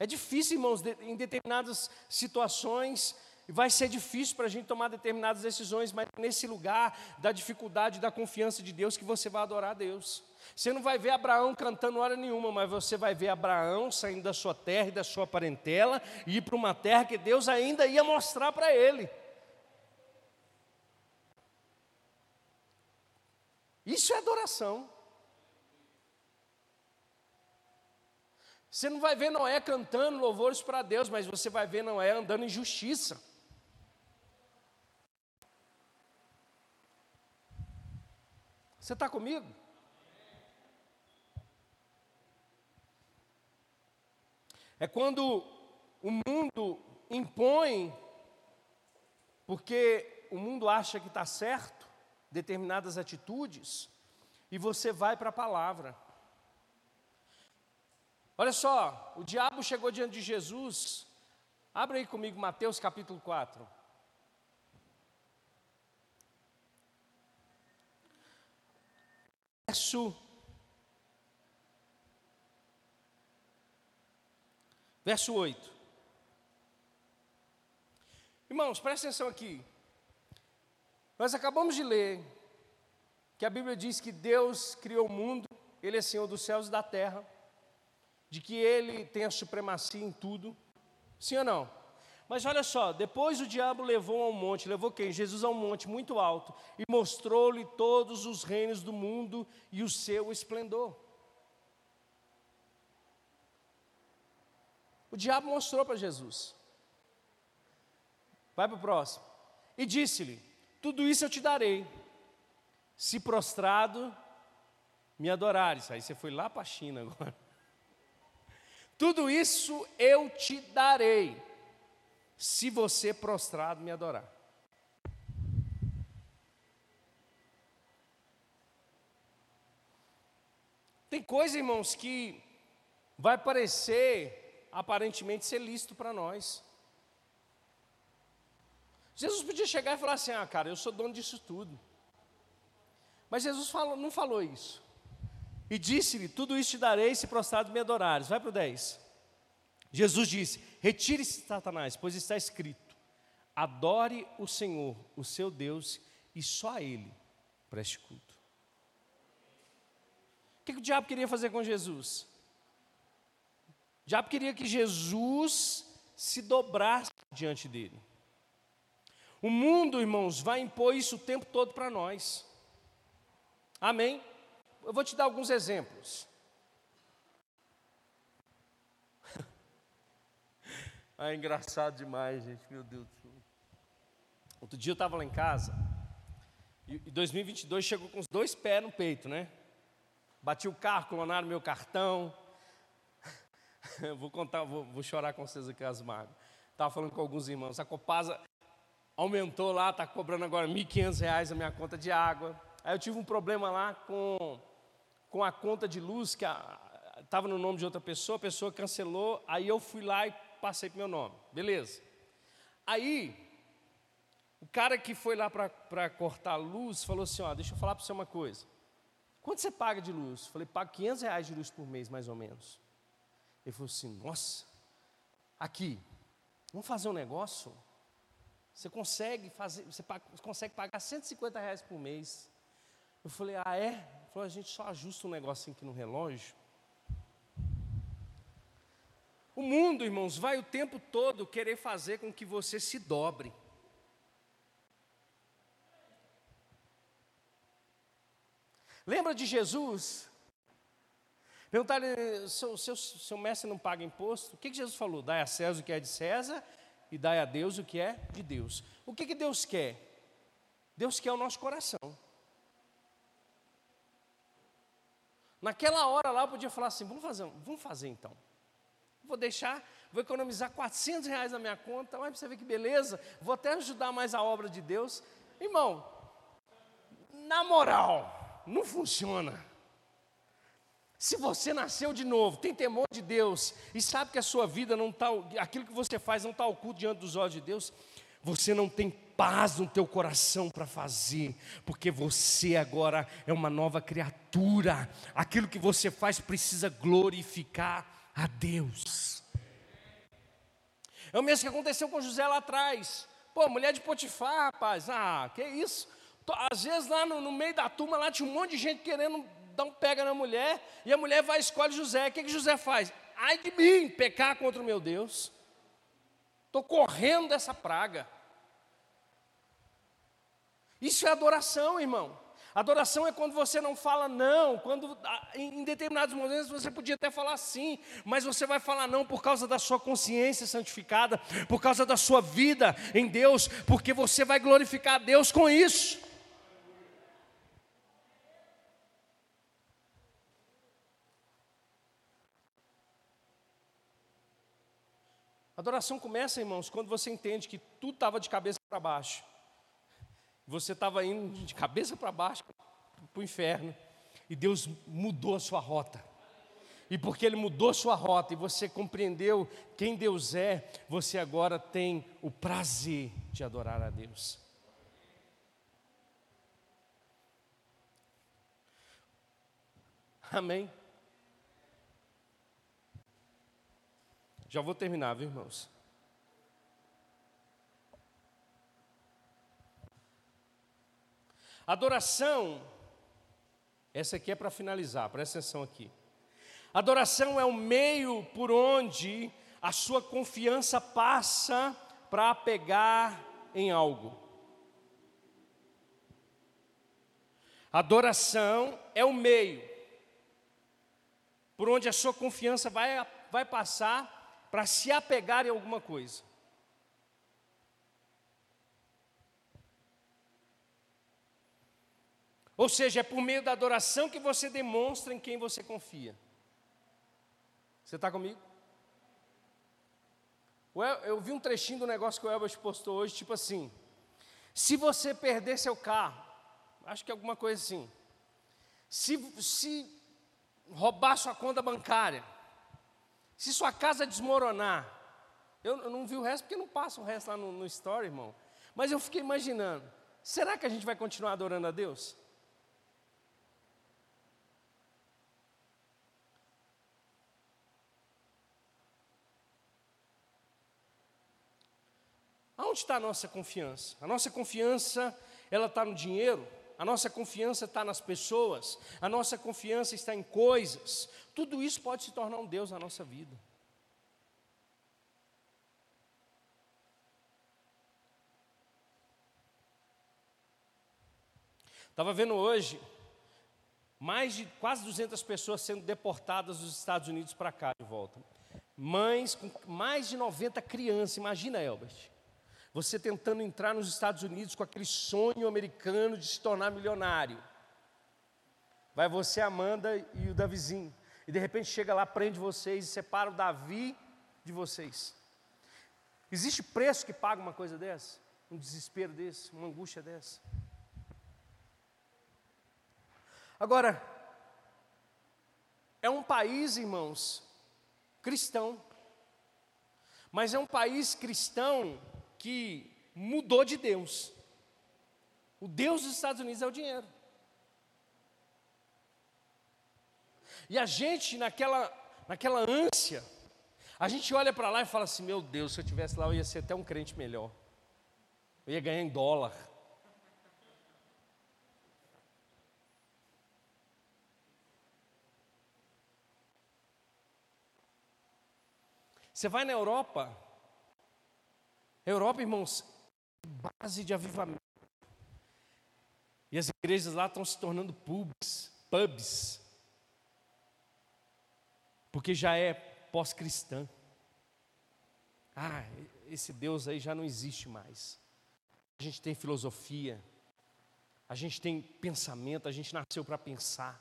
É difícil, irmãos, em determinadas situações, vai ser difícil para a gente tomar determinadas decisões, mas nesse lugar da dificuldade, da confiança de Deus, que você vai adorar a Deus. Você não vai ver Abraão cantando hora nenhuma, mas você vai ver Abraão saindo da sua terra e da sua parentela e ir para uma terra que Deus ainda ia mostrar para ele. Isso é adoração. Você não vai ver Noé cantando louvores para Deus, mas você vai ver Noé andando em justiça. Você está comigo? É quando o mundo impõe, porque o mundo acha que está certo, determinadas atitudes, e você vai para a palavra. Olha só, o diabo chegou diante de Jesus, abre aí comigo Mateus capítulo 4. Verso Verso 8. Irmãos, presta atenção aqui. Nós acabamos de ler que a Bíblia diz que Deus criou o mundo, Ele é Senhor dos céus e da terra, de que Ele tem a supremacia em tudo. Sim ou não? Mas olha só, depois o diabo levou ao monte, levou quem? Jesus a um monte muito alto e mostrou-lhe todos os reinos do mundo e o seu esplendor. O diabo mostrou para Jesus. Vai para o próximo. E disse-lhe: Tudo isso eu te darei, se prostrado me adorares. Aí você foi lá para a China agora. Tudo isso eu te darei, se você prostrado me adorar. Tem coisa, irmãos, que vai parecer aparentemente ser lícito para nós. Jesus podia chegar e falar assim: Ah, cara, eu sou dono disso tudo. Mas Jesus falou, não falou isso. E disse-lhe: Tudo isso te darei se prostrado me adorares. Vai para o 10. Jesus disse: Retire-se, Satanás, pois está escrito: Adore o Senhor, o seu Deus, e só a Ele preste culto. O que, que o diabo queria fazer com Jesus? O diabo queria que Jesus se dobrasse diante dele. O mundo, irmãos, vai impor isso o tempo todo para nós. Amém? Eu vou te dar alguns exemplos. Ah, é engraçado demais, gente, meu Deus do céu. Outro dia eu estava lá em casa, e 2022 chegou com os dois pés no peito, né? Bati o carro, clonaram meu cartão, vou contar, vou, vou, chorar com vocês aqui as mágoas. Estava falando com alguns irmãos, a Copasa aumentou lá, está cobrando agora R$ 1.500 a minha conta de água. Aí eu tive um problema lá com, com a conta de luz que estava no nome de outra pessoa, a pessoa cancelou, aí eu fui lá e passei para meu nome. Beleza. Aí, o cara que foi lá para cortar a luz falou assim: ó, deixa eu falar para você uma coisa. Quanto você paga de luz? Falei, pago 500 reais de luz por mês, mais ou menos. Ele falou assim: nossa, aqui, vamos fazer um negócio? Você consegue fazer, você consegue pagar 150 reais por mês. Eu falei, ah é? Ele falou, a gente só ajusta um negocinho aqui no relógio. O mundo, irmãos, vai o tempo todo querer fazer com que você se dobre. Lembra de Jesus? Perguntaram, seu, seu, seu mestre não paga imposto? O que, que Jesus falou? Dai a César o que é de César e dai a Deus o que é de Deus. O que, que Deus quer? Deus quer o nosso coração. Naquela hora lá eu podia falar assim, vamos fazer, vamos fazer então. Vou deixar, vou economizar 400 reais na minha conta, olha para você ver que beleza, vou até ajudar mais a obra de Deus. Irmão, na moral, não funciona. Se você nasceu de novo, tem temor de Deus e sabe que a sua vida não está, aquilo que você faz não está oculto diante dos olhos de Deus, você não tem paz no teu coração para fazer, porque você agora é uma nova criatura. Aquilo que você faz precisa glorificar a Deus. É o mesmo que aconteceu com José lá atrás. Pô, mulher de Potifar, rapaz, ah, que isso? Às vezes lá no, no, meio da turma, lá tinha um monte de gente querendo dar um pega na mulher, e a mulher vai e escolhe José. O que, que José faz? Ai de mim, pecar contra o meu Deus. Estou correndo dessa praga. Isso é adoração, irmão. Adoração é quando você não fala não, quando em determinados momentos você podia até falar sim, mas você vai falar não por causa da sua consciência santificada, por causa da sua vida em Deus, porque você vai glorificar a Deus com isso. Adoração começa, irmãos, quando você entende que tudo estava de cabeça para baixo. Você estava indo de cabeça para baixo para o inferno. E Deus mudou a sua rota. E porque Ele mudou a sua rota e você compreendeu quem Deus é, você agora tem o prazer de adorar a Deus. Amém? Já vou terminar, viu, irmãos? Adoração, essa aqui é para finalizar, presta atenção aqui. Adoração é o meio por onde a sua confiança passa para apegar em algo. Adoração é o meio por onde a sua confiança vai, vai passar para se apegar em alguma coisa. Ou seja, é por meio da adoração que você demonstra em quem você confia. Você está comigo? Eu vi um trechinho do negócio que o Elbert postou hoje, tipo assim: se você perder seu carro, acho que é alguma coisa assim, se, se roubar sua conta bancária, se sua casa desmoronar, eu, eu não vi o resto porque não passa o resto lá no, no story, irmão, mas eu fiquei imaginando: será que a gente vai continuar adorando a Deus? Aonde está a nossa confiança? A nossa confiança, ela está no dinheiro, a nossa confiança está nas pessoas, a nossa confiança está em coisas. Tudo isso pode se tornar um Deus na nossa vida. Estava vendo hoje mais de quase 200 pessoas sendo deportadas dos Estados Unidos para cá de volta. Mães com mais de 90 crianças, imagina, Elbert. Você tentando entrar nos Estados Unidos com aquele sonho americano de se tornar milionário. Vai você, Amanda e o Davizinho. E de repente chega lá, prende vocês e separa o Davi de vocês. Existe preço que paga uma coisa dessa? Um desespero desse, uma angústia dessa? Agora, é um país, irmãos, cristão. Mas é um país cristão que mudou de Deus. O Deus dos Estados Unidos é o dinheiro. E a gente, naquela, naquela ânsia, a gente olha para lá e fala assim: meu Deus, se eu tivesse lá, eu ia ser até um crente melhor. Eu ia ganhar em dólar. Você vai na Europa, Europa, irmãos, base de avivamento. E as igrejas lá estão se tornando pubs, pubs, porque já é pós-cristã. Ah, esse Deus aí já não existe mais. A gente tem filosofia, a gente tem pensamento, a gente nasceu para pensar.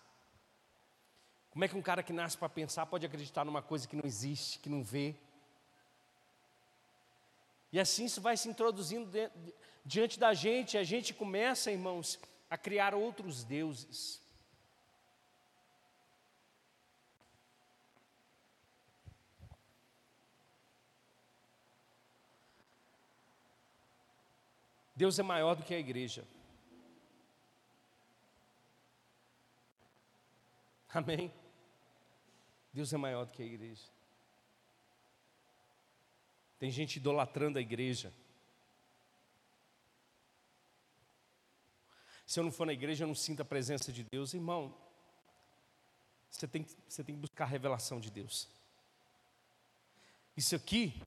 Como é que um cara que nasce para pensar pode acreditar numa coisa que não existe, que não vê? E assim isso vai se introduzindo diante da gente, a gente começa, irmãos, a criar outros deuses. Deus é maior do que a igreja. Amém? Deus é maior do que a igreja. Tem gente idolatrando a igreja. Se eu não for na igreja, eu não sinto a presença de Deus. Irmão, você tem, você tem que buscar a revelação de Deus. Isso aqui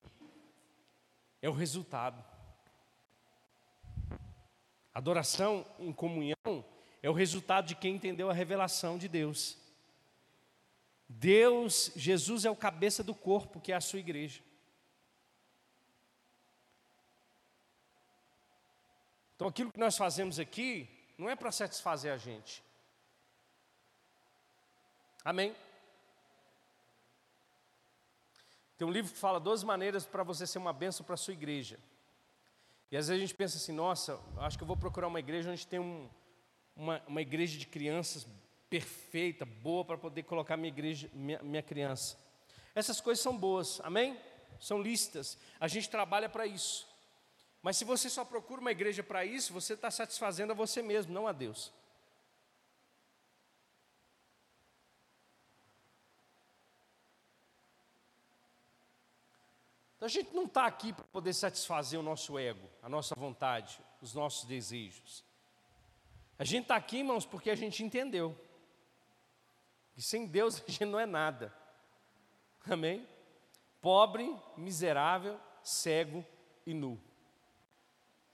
é o resultado. Adoração em comunhão é o resultado de quem entendeu a revelação de Deus. Deus, Jesus é o cabeça do corpo, que é a sua igreja. Então aquilo que nós fazemos aqui não é para satisfazer a gente. Amém? Tem um livro que fala 12 maneiras para você ser uma bênção para a sua igreja. E às vezes a gente pensa assim, nossa, acho que eu vou procurar uma igreja onde tem um, uma, uma igreja de crianças perfeita, boa para poder colocar minha igreja, minha, minha criança. Essas coisas são boas, amém? São listas. A gente trabalha para isso. Mas se você só procura uma igreja para isso, você está satisfazendo a você mesmo, não a Deus. Então a gente não está aqui para poder satisfazer o nosso ego, a nossa vontade, os nossos desejos. A gente está aqui, irmãos, porque a gente entendeu. Que sem Deus a gente não é nada. Amém? Pobre, miserável, cego e nu.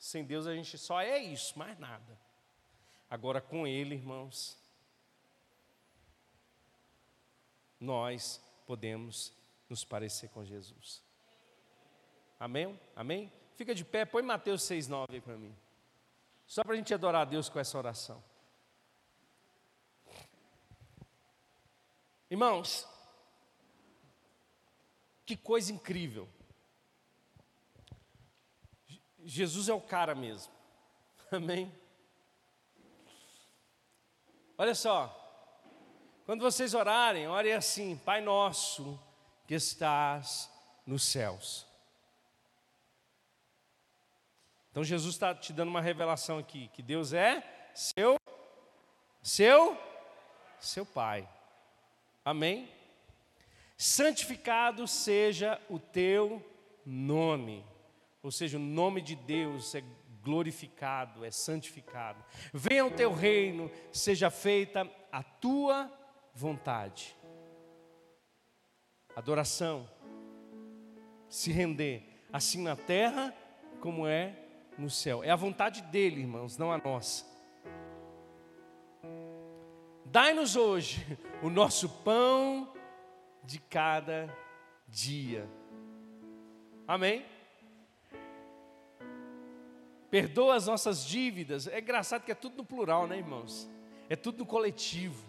Sem Deus a gente só é isso, mais nada. Agora com Ele, irmãos, nós podemos nos parecer com Jesus. Amém? Amém? Fica de pé, põe Mateus 6,9 aí para mim. Só para a gente adorar a Deus com essa oração. Irmãos, que coisa incrível. Jesus é o cara mesmo. Amém? Olha só. Quando vocês orarem, orem assim: Pai nosso que estás nos céus. Então Jesus está te dando uma revelação aqui: que Deus é seu, seu, seu Pai. Amém? Santificado seja o teu nome ou seja, o nome de Deus é glorificado, é santificado. Venha o teu reino, seja feita a tua vontade. Adoração, se render, assim na terra como é no céu. É a vontade dele, irmãos, não a nossa. Dai-nos hoje o nosso pão de cada dia. Amém? Perdoa as nossas dívidas. É engraçado que é tudo no plural, né, irmãos? É tudo no coletivo.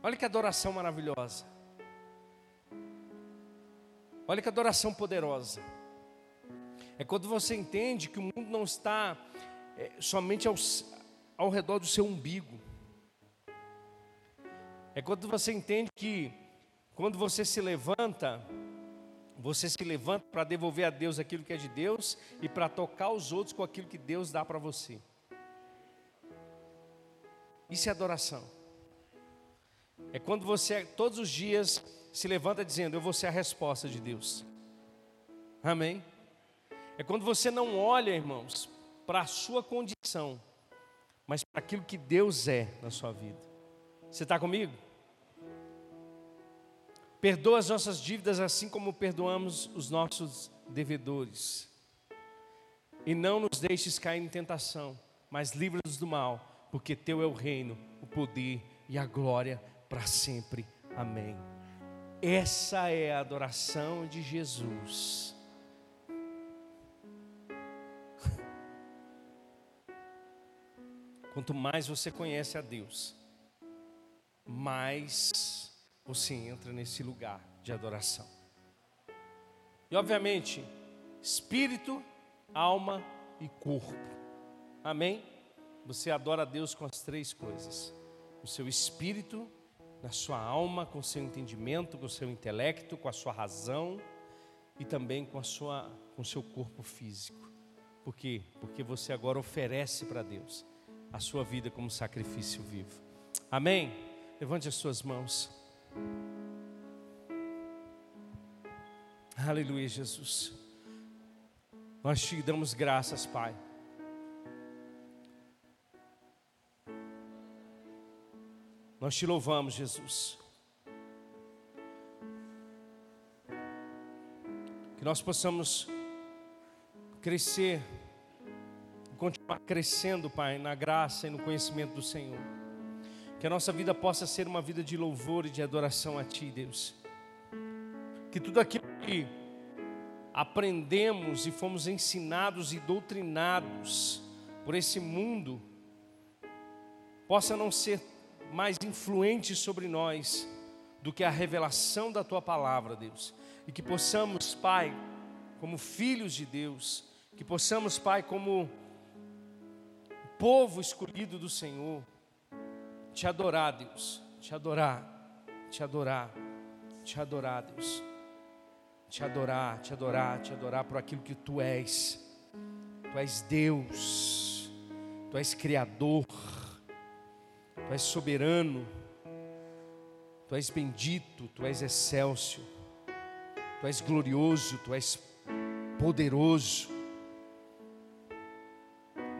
Olha que adoração maravilhosa. Olha que adoração poderosa. É quando você entende que o mundo não está é, somente ao, ao redor do seu umbigo. É quando você entende que quando você se levanta, você se levanta para devolver a Deus aquilo que é de Deus e para tocar os outros com aquilo que Deus dá para você. Isso é adoração. É quando você todos os dias se levanta dizendo: Eu vou ser a resposta de Deus. Amém? É quando você não olha, irmãos, para a sua condição, mas para aquilo que Deus é na sua vida. Você está comigo? Perdoa as nossas dívidas assim como perdoamos os nossos devedores. E não nos deixes cair em tentação, mas livra-nos do mal, porque teu é o reino, o poder e a glória para sempre. Amém. Essa é a adoração de Jesus. Quanto mais você conhece a Deus, mais você entra nesse lugar de adoração. E obviamente, espírito, alma e corpo. Amém? Você adora a Deus com as três coisas: o seu espírito, na sua alma, com o seu entendimento, com o seu intelecto, com a sua razão e também com a sua com o seu corpo físico. Por quê? Porque você agora oferece para Deus a sua vida como sacrifício vivo. Amém? Levante as suas mãos. Aleluia, Jesus. Nós te damos graças, Pai. Nós te louvamos, Jesus. Que nós possamos crescer, continuar crescendo, Pai, na graça e no conhecimento do Senhor. Que a nossa vida possa ser uma vida de louvor e de adoração a Ti, Deus. Que tudo aquilo que aprendemos e fomos ensinados e doutrinados por esse mundo possa não ser mais influente sobre nós do que a revelação da Tua palavra, Deus. E que possamos, Pai, como filhos de Deus, que possamos, Pai, como povo escolhido do Senhor, te adorar, Deus, te adorar, te adorar, te adorar, Deus, te adorar, te adorar, te adorar por aquilo que tu és. Tu és Deus, tu és Criador, tu és soberano, tu és bendito, tu és excelso, tu és glorioso, tu és poderoso.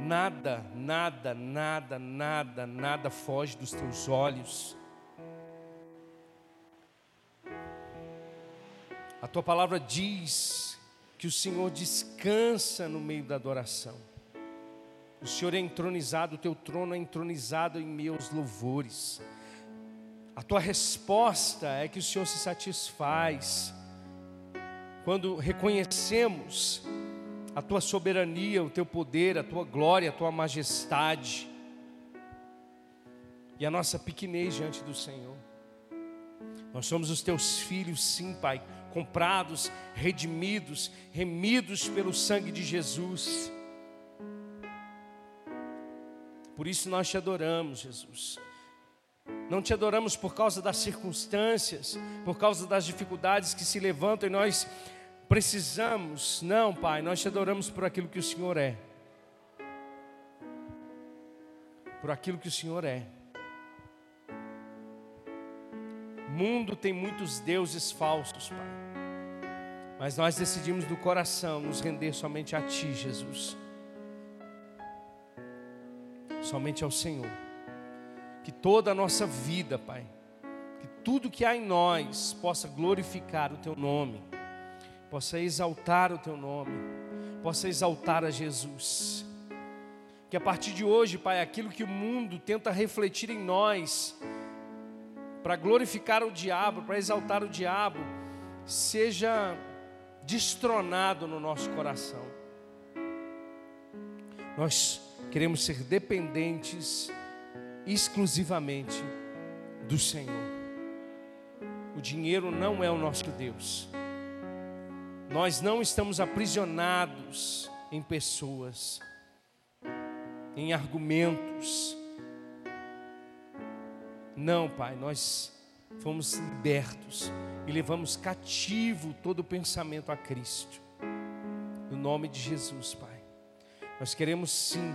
Nada, nada, nada, nada, nada foge dos teus olhos. A tua palavra diz que o Senhor descansa no meio da adoração. O Senhor é entronizado, o teu trono é entronizado em meus louvores. A tua resposta é que o Senhor se satisfaz quando reconhecemos a tua soberania, o teu poder, a tua glória, a tua majestade e a nossa pequenez diante do Senhor. Nós somos os teus filhos, sim, Pai, comprados, redimidos, remidos pelo sangue de Jesus. Por isso nós te adoramos, Jesus. Não te adoramos por causa das circunstâncias, por causa das dificuldades que se levantam e nós precisamos. Não, Pai, nós te adoramos por aquilo que o Senhor é. Por aquilo que o Senhor é. O mundo tem muitos deuses falsos, Pai. Mas nós decidimos do coração nos render somente a Ti, Jesus. Somente ao Senhor. Que toda a nossa vida, Pai, que tudo que há em nós possa glorificar o Teu nome possa exaltar o teu nome, possa exaltar a Jesus. Que a partir de hoje, Pai, aquilo que o mundo tenta refletir em nós, para glorificar o diabo, para exaltar o diabo, seja destronado no nosso coração. Nós queremos ser dependentes exclusivamente do Senhor. O dinheiro não é o nosso Deus. Nós não estamos aprisionados em pessoas, em argumentos. Não, Pai, nós fomos libertos e levamos cativo todo o pensamento a Cristo. No nome de Jesus, Pai. Nós queremos sim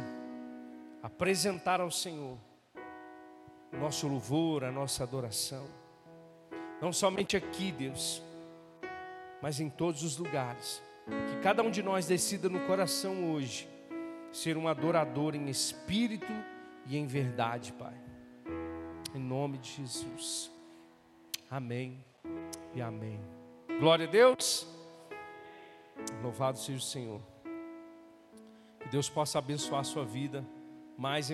apresentar ao Senhor nosso louvor, a nossa adoração. Não somente aqui, Deus, mas em todos os lugares. Que cada um de nós decida no coração hoje ser um adorador em espírito e em verdade, Pai. Em nome de Jesus. Amém e amém. Glória a Deus. Louvado seja o Senhor. Que Deus possa abençoar a sua vida mais e mais.